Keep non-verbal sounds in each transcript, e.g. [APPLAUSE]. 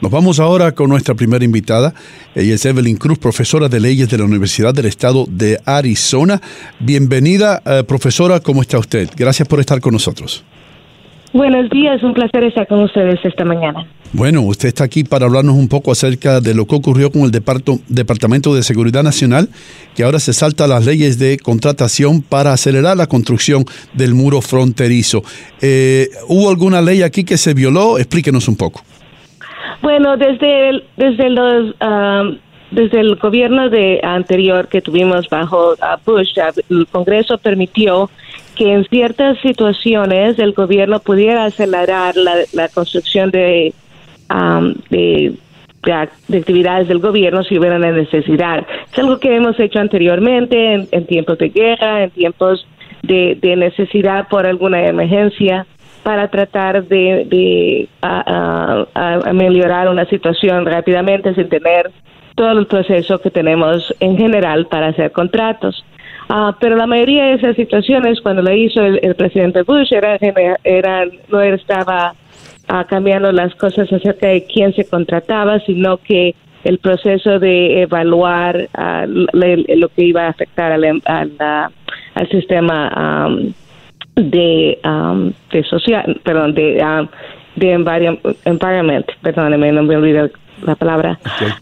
Nos vamos ahora con nuestra primera invitada. Ella es Evelyn Cruz, profesora de leyes de la Universidad del Estado de Arizona. Bienvenida, eh, profesora, ¿cómo está usted? Gracias por estar con nosotros. Buenos días, un placer estar con ustedes esta mañana. Bueno, usted está aquí para hablarnos un poco acerca de lo que ocurrió con el Departamento de Seguridad Nacional, que ahora se salta las leyes de contratación para acelerar la construcción del muro fronterizo. Eh, ¿Hubo alguna ley aquí que se violó? Explíquenos un poco. Bueno, desde el, desde los desde el gobierno de anterior que tuvimos bajo Bush, el Congreso permitió que en ciertas situaciones el gobierno pudiera acelerar la, construcción de, de, actividades del gobierno si hubiera una necesidad. Es algo que hemos hecho anteriormente en, tiempos de guerra, en tiempos de, de necesidad por alguna emergencia para tratar de, de mejorar una situación rápidamente sin tener todo el proceso que tenemos en general para hacer contratos. Ah, pero la mayoría de esas situaciones, cuando lo hizo el, presidente Bush, era, era, no estaba ah, cambiando las cosas acerca de quién se contrataba, sino que el proceso de evaluar ah, lo que iba a afectar al, al, sistema de, um, de social, perdón, de, um, de environment, perdóneme, no me olvido la palabra.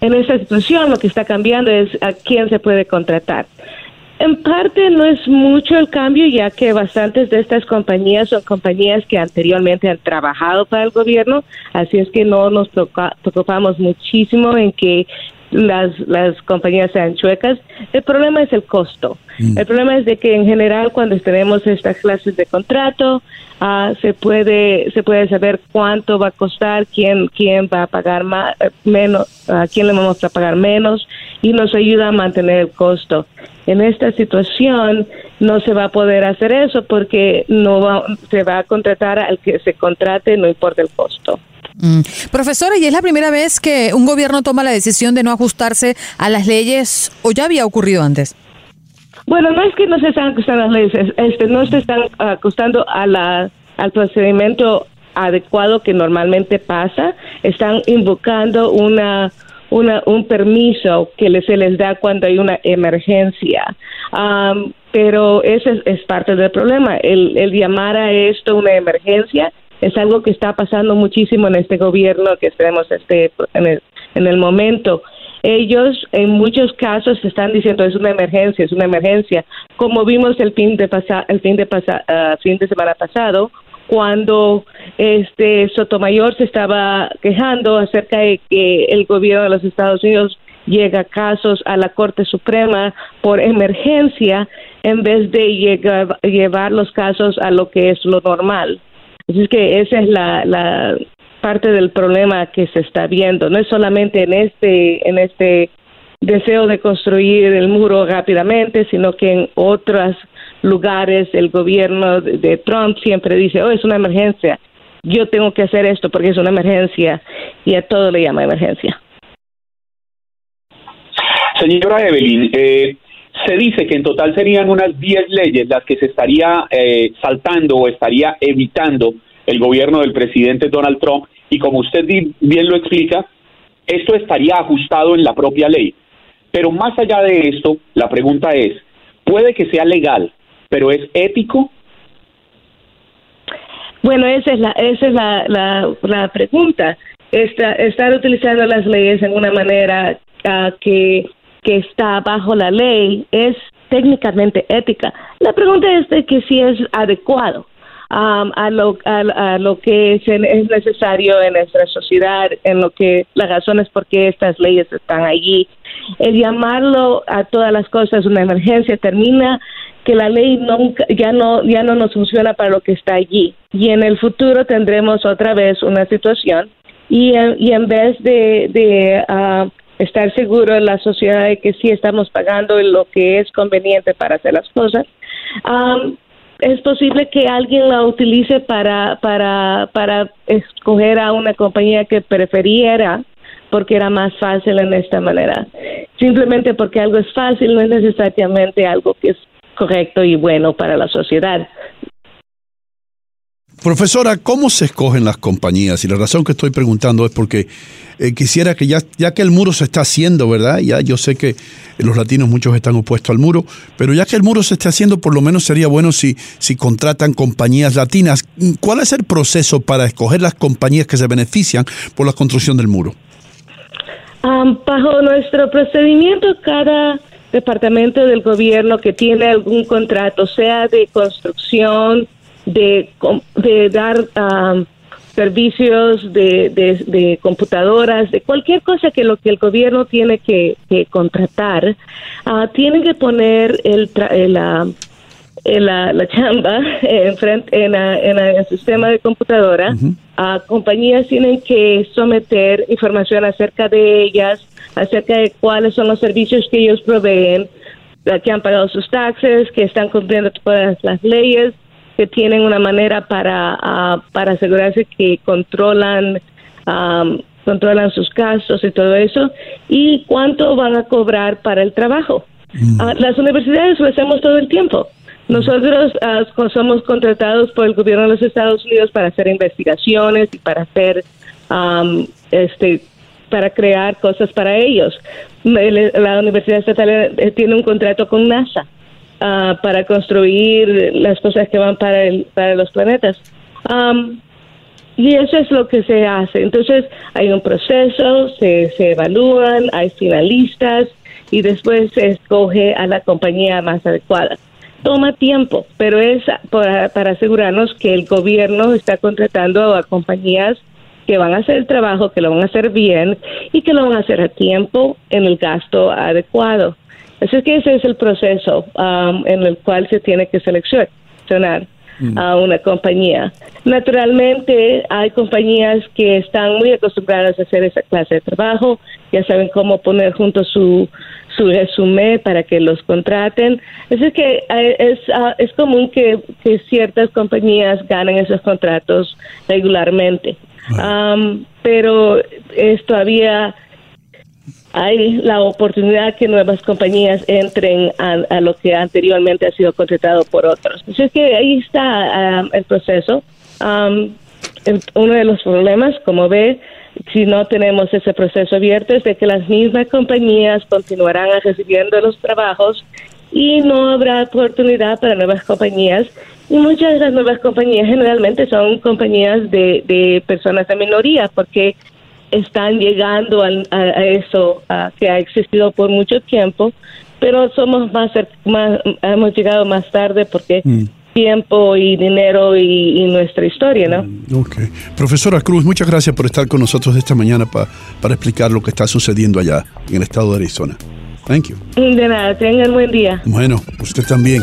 En esta situación lo que está cambiando es a quién se puede contratar. En parte no es mucho el cambio, ya que bastantes de estas compañías son compañías que anteriormente han trabajado para el gobierno, así es que no nos preocupamos muchísimo en que las, las compañías sean chuecas. El problema es el costo. Mm. El problema es de que en general cuando tenemos estas clases de contrato uh, se puede se puede saber cuánto va a costar, quién quién va a pagar más eh, menos, a quién le vamos a pagar menos y nos ayuda a mantener el costo. En esta situación no se va a poder hacer eso porque no va, se va a contratar al que se contrate, no importa el costo. Mm. Profesora, ¿y es la primera vez que un gobierno toma la decisión de no ajustarse a las leyes o ya había ocurrido antes? Bueno, no es que no se están ajustando las leyes, este, no se están ajustando a la, al procedimiento adecuado que normalmente pasa, están invocando una, una un permiso que se les da cuando hay una emergencia. pero ese es, parte del problema. El llamar a esto una emergencia es algo que está pasando muchísimo en este gobierno que tenemos este en el, en el momento ellos en muchos casos están diciendo es una emergencia, es una emergencia, como vimos el fin de pasa, el fin de pasa, ah, fin de semana pasado cuando este Sotomayor se estaba quejando acerca de que el gobierno de los Estados Unidos llega casos a la Corte Suprema por emergencia en vez de llegar, llevar los casos a lo que es lo normal. Así que esa es la, parte del problema que se está viendo. No es solamente en este, en este deseo de construir el muro rápidamente, sino que en otros lugares el gobierno de Trump siempre dice, oh, es una emergencia, yo tengo que hacer esto porque es una emergencia y a todo le llama emergencia. Señora Evelyn, eh, se dice que en total serían unas 10 leyes las que se estaría eh, saltando o estaría evitando el gobierno del presidente Donald Trump y como usted bien lo explica, esto estaría ajustado en la propia ley. Pero más allá de esto, la pregunta es, puede que sea legal, pero ¿es ético? Bueno, esa es la, esa es la, la, pregunta. estar utilizando las leyes en una manera ah, que, que está bajo la ley es técnicamente ética. La pregunta es de que si es adecuado a, lo, a, lo que es, necesario en nuestra sociedad, en lo que las razones por qué estas leyes están allí. El llamarlo a todas las cosas una emergencia termina que la ley nunca, ya no ya no nos funciona para lo que está allí y en el futuro tendremos otra vez una situación y, y en vez de, de ah, estar seguro en la sociedad de que sí estamos pagando lo que es conveniente para hacer las cosas es posible que alguien la utilice para, para, para escoger a una compañía que preferiera porque era más fácil en esta manera. Simplemente porque algo es fácil no es necesariamente algo que es correcto y bueno para la sociedad. Profesora, ¿cómo se escogen las compañías? Y la razón que estoy preguntando es porque eh, quisiera que ya, ya que el muro se está haciendo, ¿verdad? Ya yo sé que los latinos muchos están opuestos al muro, pero ya que el muro se está haciendo, por lo menos sería bueno si, si contratan compañías latinas. ¿Cuál es el proceso para escoger las compañías que se benefician por la construcción del muro? bajo nuestro procedimiento, cada departamento del gobierno que tiene algún contrato, sea de construcción, de, de dar um, servicios de, de, computadoras, de cualquier cosa que lo que el gobierno tiene que, contratar, uh, tienen que poner el, la, la, chamba [LAUGHS] en, frente, en, el sistema de computadora. a compañías tienen que someter información acerca de ellas, acerca de cuáles son los servicios que ellos proveen, que han pagado sus taxes, que están cumpliendo todas las leyes que tienen una manera para, ah, para asegurarse que controlan controlan sus gastos y todo eso y cuánto van a cobrar para el trabajo. Mm. Ah, las universidades lo hacemos todo el tiempo. Nosotros ah, somos contratados por el gobierno de los Estados Unidos para hacer investigaciones y para hacer este para crear cosas para ellos. La Universidad Estatal eh, tiene un contrato con NASA Ah, para construir las cosas que van para, el, para los planetas. y eso es lo que se hace. Entonces hay un proceso, se, se evalúan, hay finalistas y después se escoge a la compañía más adecuada. Toma tiempo, pero es para, para asegurarnos que el gobierno está contratando a compañías que van a hacer el trabajo, que lo van a hacer bien y que lo van a hacer a tiempo en el gasto adecuado. Así que ese es el proceso um, en el cual se tiene que seleccionar mm. a una compañía. Naturalmente, hay compañías que están muy acostumbradas a hacer esa clase de trabajo, ya saben cómo poner junto su, su resumen para que los contraten. Así que eh, es, ah, es común que, ciertas compañías ganen esos contratos regularmente. Um, pero es todavía hay la oportunidad que nuevas compañías entren a, lo que anteriormente ha sido contratado por otros. Así que ahí está um, el proceso. Um, uno de los problemas, como ve, si no tenemos ese proceso abierto, es de que las mismas compañías continuarán recibiendo los trabajos y no habrá oportunidad para nuevas compañías. Y muchas de las nuevas compañías generalmente son compañías de, de personas de minoría, porque están llegando a, eso que ha existido por mucho tiempo, pero somos más, más hemos llegado más tarde porque mm. tiempo y dinero y, nuestra historia, ¿no? Mm, ok. Profesora Cruz, muchas gracias por estar con nosotros esta mañana para explicar lo que está sucediendo allá en el estado de Arizona. Thank you. De nada, tengan buen día. Bueno, usted también.